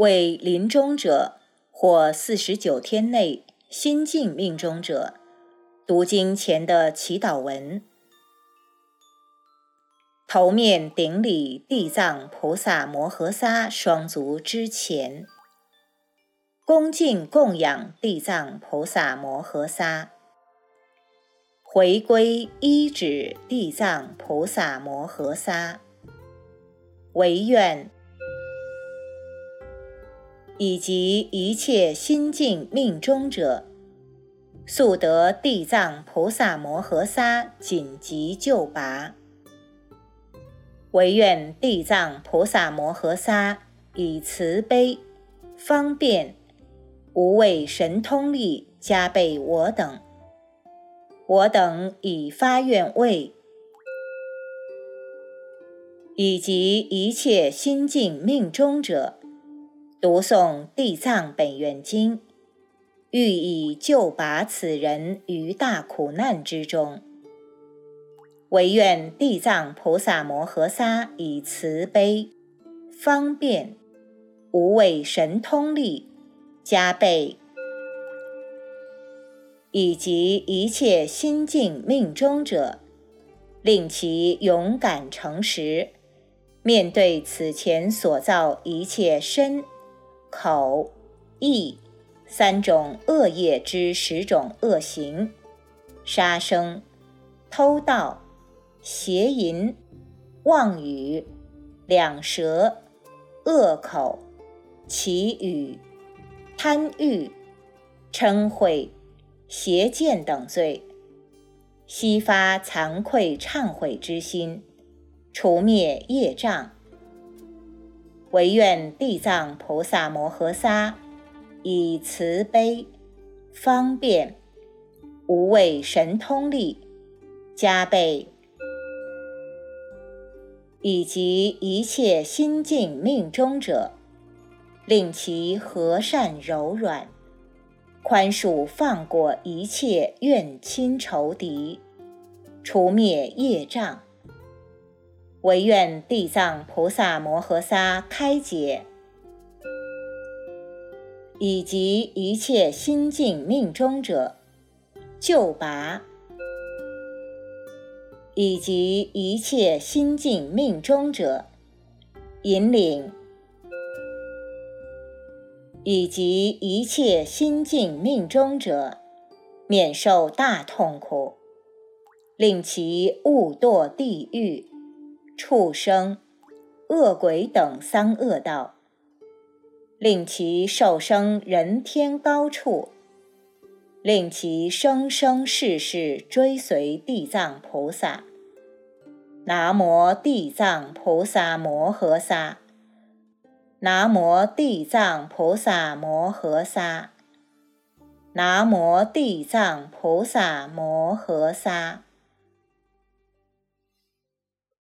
为临终者或四十九天内心境命中者，读经前的祈祷文。头面顶礼地藏菩萨摩诃萨双足之前，恭敬供养地藏菩萨摩诃萨。回归依止地藏菩萨摩诃萨，唯愿以及一切心境命中者，速得地藏菩萨摩诃萨紧急救拔。唯愿地藏菩萨摩诃萨以慈悲、方便、无畏神通力加倍我等。我等已发愿为，以及一切心境命中者，读诵地藏本愿经，欲以救拔此人于大苦难之中。唯愿地藏菩萨摩诃萨以慈悲、方便、无畏神通力加倍。以及一切心境命中者，令其勇敢诚实，面对此前所造一切身、口、意三种恶业之十种恶行：杀生、偷盗、邪淫、妄语、两舌、恶口、绮语、贪欲、嗔恚。邪见等罪，悉发惭愧忏悔之心，除灭业障。唯愿地藏菩萨摩诃萨以慈悲、方便、无畏神通力加倍，以及一切心境命中者，令其和善柔软。宽恕放过一切怨亲仇敌，除灭业障。唯愿地藏菩萨摩诃萨开解，以及一切心境命中者救拔，以及一切心境命中者引领。以及一切心境命中者，免受大痛苦，令其勿堕地狱、畜生、恶鬼等三恶道，令其受生人天高处，令其生生世世追随地藏菩萨。南无地藏菩萨摩诃萨。南无地藏菩萨摩诃萨，南无地藏菩萨摩诃萨。